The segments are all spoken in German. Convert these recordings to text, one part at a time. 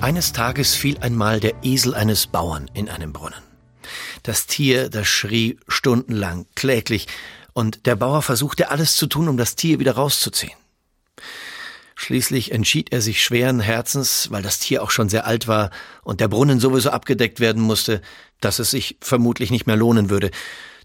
Eines Tages fiel einmal der Esel eines Bauern in einen Brunnen. Das Tier, das schrie stundenlang, kläglich, und der Bauer versuchte alles zu tun, um das Tier wieder rauszuziehen. Schließlich entschied er sich schweren Herzens, weil das Tier auch schon sehr alt war und der Brunnen sowieso abgedeckt werden musste, dass es sich vermutlich nicht mehr lohnen würde,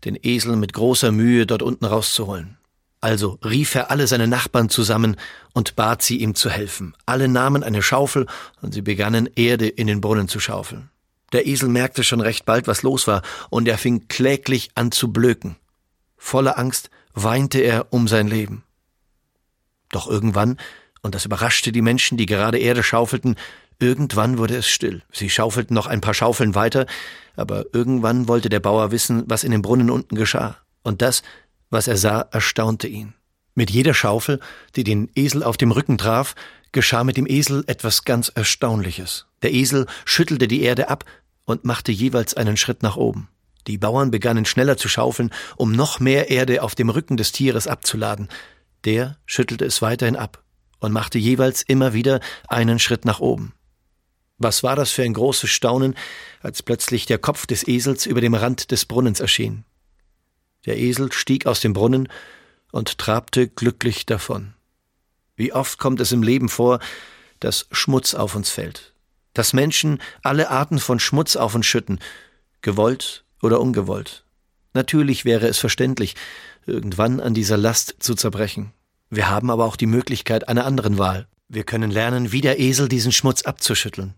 den Esel mit großer Mühe dort unten rauszuholen. Also rief er alle seine Nachbarn zusammen und bat sie, ihm zu helfen. Alle nahmen eine Schaufel und sie begannen Erde in den Brunnen zu schaufeln. Der Esel merkte schon recht bald, was los war, und er fing kläglich an zu blöken. Voller Angst weinte er um sein Leben. Doch irgendwann, und das überraschte die Menschen, die gerade Erde schaufelten, irgendwann wurde es still. Sie schaufelten noch ein paar Schaufeln weiter, aber irgendwann wollte der Bauer wissen, was in dem Brunnen unten geschah. Und das was er sah, erstaunte ihn. Mit jeder Schaufel, die den Esel auf dem Rücken traf, geschah mit dem Esel etwas ganz Erstaunliches. Der Esel schüttelte die Erde ab und machte jeweils einen Schritt nach oben. Die Bauern begannen schneller zu schaufeln, um noch mehr Erde auf dem Rücken des Tieres abzuladen. Der schüttelte es weiterhin ab und machte jeweils immer wieder einen Schritt nach oben. Was war das für ein großes Staunen, als plötzlich der Kopf des Esels über dem Rand des Brunnens erschien. Der Esel stieg aus dem Brunnen und trabte glücklich davon. Wie oft kommt es im Leben vor, dass Schmutz auf uns fällt, dass Menschen alle Arten von Schmutz auf uns schütten, gewollt oder ungewollt. Natürlich wäre es verständlich, irgendwann an dieser Last zu zerbrechen. Wir haben aber auch die Möglichkeit einer anderen Wahl. Wir können lernen, wie der Esel diesen Schmutz abzuschütteln,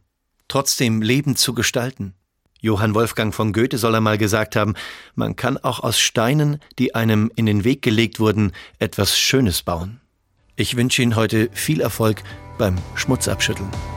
trotzdem Leben zu gestalten, Johann Wolfgang von Goethe soll einmal gesagt haben, man kann auch aus Steinen, die einem in den Weg gelegt wurden, etwas Schönes bauen. Ich wünsche Ihnen heute viel Erfolg beim Schmutzabschütteln.